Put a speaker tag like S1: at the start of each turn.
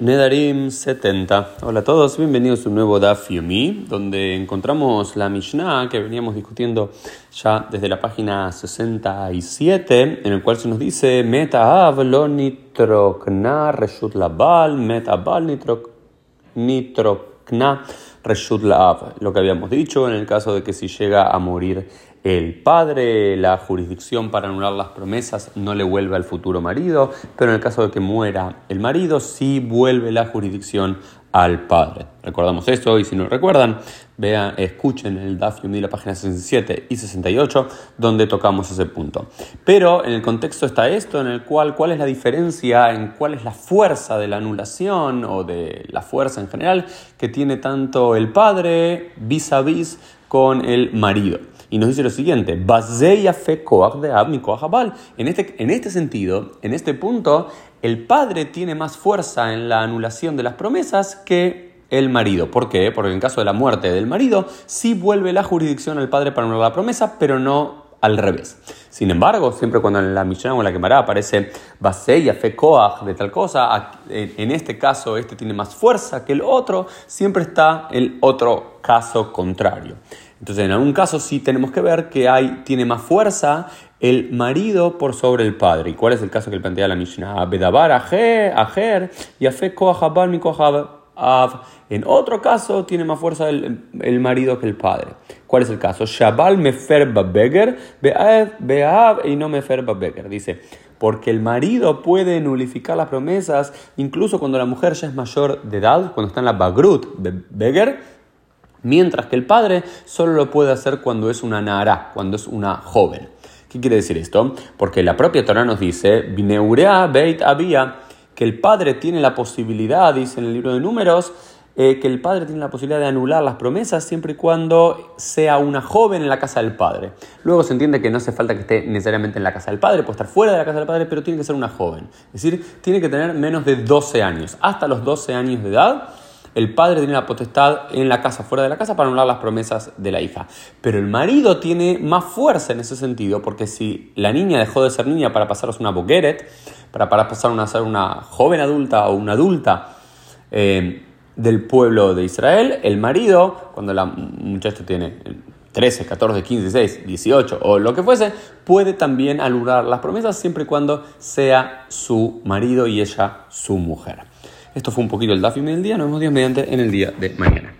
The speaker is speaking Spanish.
S1: Nedarim 70. Hola a todos, bienvenidos a un nuevo Daf Yomi, donde encontramos la Mishnah que veníamos discutiendo ya desde la página 67, en el cual se nos dice Meta av lo nitrokna reshut labal, meta bal nitrokna reshut la Lo que habíamos dicho en el caso de que si llega a morir el padre, la jurisdicción para anular las promesas no le vuelve al futuro marido, pero en el caso de que muera el marido, sí vuelve la jurisdicción al padre. Recordamos esto y si no recuerdan, vean, escuchen el Daf de la página 67 y 68 donde tocamos ese punto. Pero en el contexto está esto en el cual cuál es la diferencia en cuál es la fuerza de la anulación o de la fuerza en general que tiene tanto el padre vis a vis con el marido. Y nos dice lo siguiente, en este, en este sentido, en este punto, el padre tiene más fuerza en la anulación de las promesas que el marido. ¿Por qué? Porque en caso de la muerte del marido, sí vuelve la jurisdicción al padre para anular la promesa, pero no al revés. Sin embargo, siempre cuando en la misión o en la quemará aparece Baseya, fe de tal cosa, en este caso este tiene más fuerza que el otro, siempre está el otro caso contrario. Entonces, en algún caso sí tenemos que ver que hay, tiene más fuerza el marido por sobre el padre. ¿Y cuál es el caso que plantea la Mishnah? Bedabar, ajer, y afe av. En otro caso tiene más fuerza el, el, marido que el padre. ¿Cuál es el caso? Shabal mefer beger, beav y no mefer beger. Dice, porque el marido puede nulificar las promesas incluso cuando la mujer ya es mayor de edad, cuando está en la bagrut, beger, Mientras que el padre solo lo puede hacer cuando es una nara, cuando es una joven. ¿Qué quiere decir esto? Porque la propia Torah nos dice, beit había, que el padre tiene la posibilidad, dice en el libro de números, eh, que el padre tiene la posibilidad de anular las promesas siempre y cuando sea una joven en la casa del padre. Luego se entiende que no hace falta que esté necesariamente en la casa del padre, puede estar fuera de la casa del padre, pero tiene que ser una joven. Es decir, tiene que tener menos de 12 años. Hasta los 12 años de edad el padre tiene la potestad en la casa, fuera de la casa, para anular las promesas de la hija. Pero el marido tiene más fuerza en ese sentido, porque si la niña dejó de ser niña para pasar a una boqueret, para, pasar a ser una joven adulta o una adulta eh, del pueblo de Israel, el marido, cuando la muchacha tiene 13, 14, 15, 16, 18 o lo que fuese, puede también anular las promesas siempre y cuando sea su marido y ella su mujer. Esto fue un poquito el Dafim del día. Nos vemos Dios mediante en el día de mañana.